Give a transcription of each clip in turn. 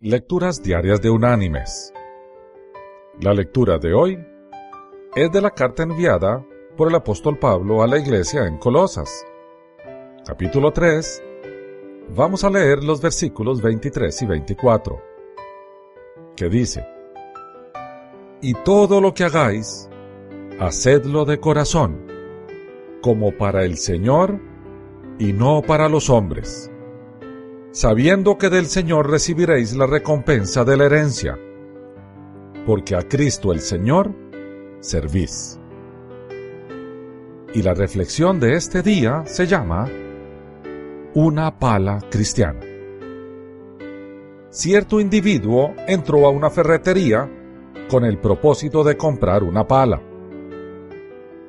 Lecturas Diarias de Unánimes. La lectura de hoy es de la carta enviada por el apóstol Pablo a la iglesia en Colosas. Capítulo 3. Vamos a leer los versículos 23 y 24, que dice, Y todo lo que hagáis, hacedlo de corazón, como para el Señor y no para los hombres sabiendo que del Señor recibiréis la recompensa de la herencia, porque a Cristo el Señor servís. Y la reflexión de este día se llama Una pala cristiana. Cierto individuo entró a una ferretería con el propósito de comprar una pala.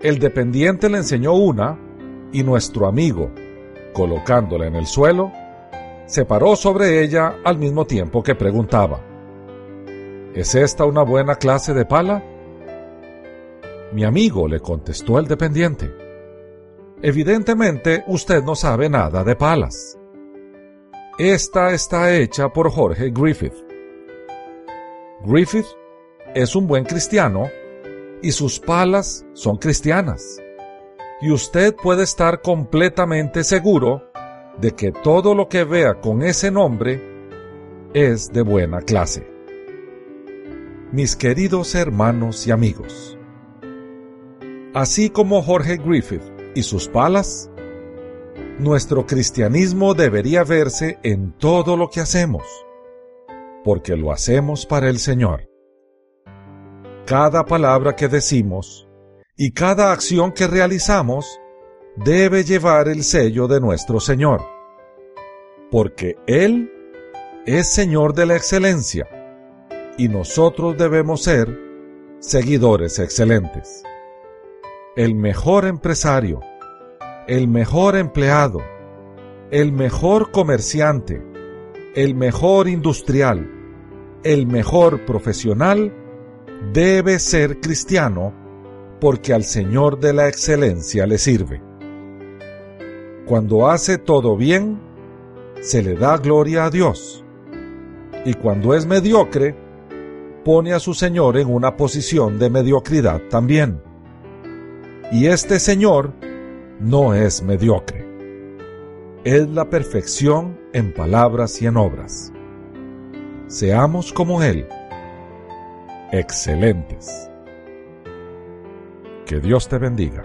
El dependiente le enseñó una y nuestro amigo, colocándola en el suelo, se paró sobre ella al mismo tiempo que preguntaba, ¿Es esta una buena clase de pala? Mi amigo, le contestó el dependiente. Evidentemente usted no sabe nada de palas. Esta está hecha por Jorge Griffith. Griffith es un buen cristiano y sus palas son cristianas. Y usted puede estar completamente seguro de que todo lo que vea con ese nombre es de buena clase. Mis queridos hermanos y amigos, así como Jorge Griffith y sus palas, nuestro cristianismo debería verse en todo lo que hacemos, porque lo hacemos para el Señor. Cada palabra que decimos y cada acción que realizamos debe llevar el sello de nuestro Señor, porque Él es Señor de la excelencia y nosotros debemos ser seguidores excelentes. El mejor empresario, el mejor empleado, el mejor comerciante, el mejor industrial, el mejor profesional debe ser cristiano porque al Señor de la excelencia le sirve. Cuando hace todo bien, se le da gloria a Dios. Y cuando es mediocre, pone a su Señor en una posición de mediocridad también. Y este Señor no es mediocre. Es la perfección en palabras y en obras. Seamos como Él, excelentes. Que Dios te bendiga.